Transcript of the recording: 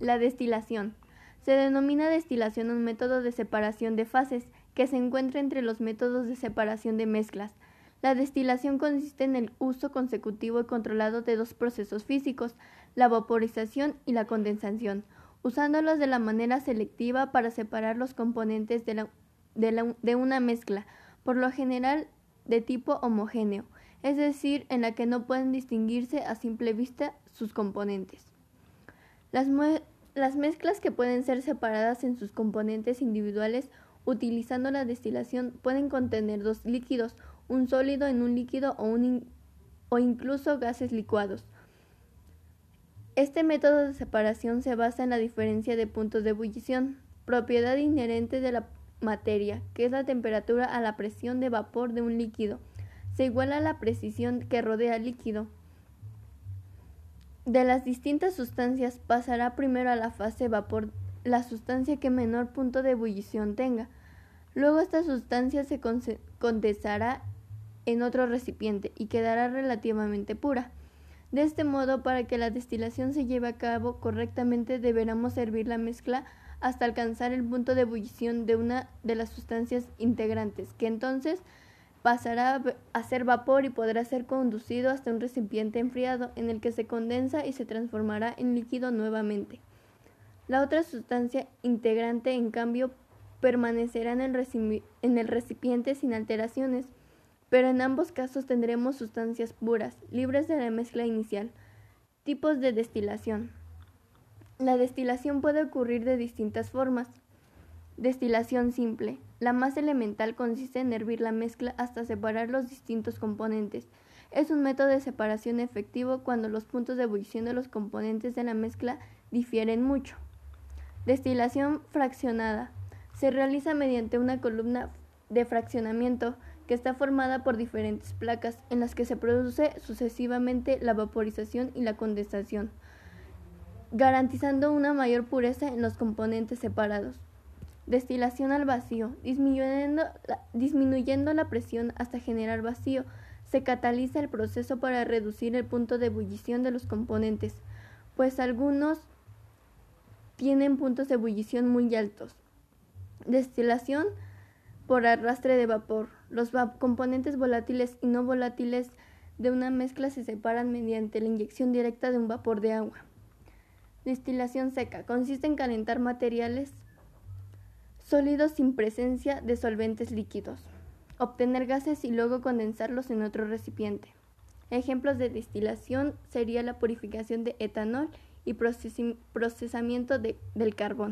La destilación. Se denomina destilación un método de separación de fases que se encuentra entre los métodos de separación de mezclas. La destilación consiste en el uso consecutivo y controlado de dos procesos físicos, la vaporización y la condensación, usándolos de la manera selectiva para separar los componentes de, de, de una mezcla, por lo general de tipo homogéneo, es decir, en la que no pueden distinguirse a simple vista sus componentes. Las, las mezclas que pueden ser separadas en sus componentes individuales utilizando la destilación pueden contener dos líquidos, un sólido en un líquido o, un o incluso gases licuados. Este método de separación se basa en la diferencia de puntos de ebullición, propiedad inherente de la materia, que es la temperatura a la presión de vapor de un líquido, se iguala a la precisión que rodea al líquido. De las distintas sustancias pasará primero a la fase vapor la sustancia que menor punto de ebullición tenga. Luego esta sustancia se condensará en otro recipiente y quedará relativamente pura. De este modo, para que la destilación se lleve a cabo correctamente, deberemos servir la mezcla hasta alcanzar el punto de ebullición de una de las sustancias integrantes, que entonces pasará a ser vapor y podrá ser conducido hasta un recipiente enfriado en el que se condensa y se transformará en líquido nuevamente. La otra sustancia integrante, en cambio, permanecerá en el, en el recipiente sin alteraciones, pero en ambos casos tendremos sustancias puras, libres de la mezcla inicial. Tipos de destilación. La destilación puede ocurrir de distintas formas. Destilación simple. La más elemental consiste en hervir la mezcla hasta separar los distintos componentes. Es un método de separación efectivo cuando los puntos de ebullición de los componentes de la mezcla difieren mucho. Destilación fraccionada. Se realiza mediante una columna de fraccionamiento que está formada por diferentes placas en las que se produce sucesivamente la vaporización y la condensación, garantizando una mayor pureza en los componentes separados. Destilación al vacío, disminuyendo la, disminuyendo la presión hasta generar vacío. Se cataliza el proceso para reducir el punto de ebullición de los componentes, pues algunos tienen puntos de ebullición muy altos. Destilación por arrastre de vapor. Los componentes volátiles y no volátiles de una mezcla se separan mediante la inyección directa de un vapor de agua. Destilación seca consiste en calentar materiales Sólidos sin presencia de solventes líquidos. Obtener gases y luego condensarlos en otro recipiente. Ejemplos de destilación sería la purificación de etanol y procesamiento de, del carbón.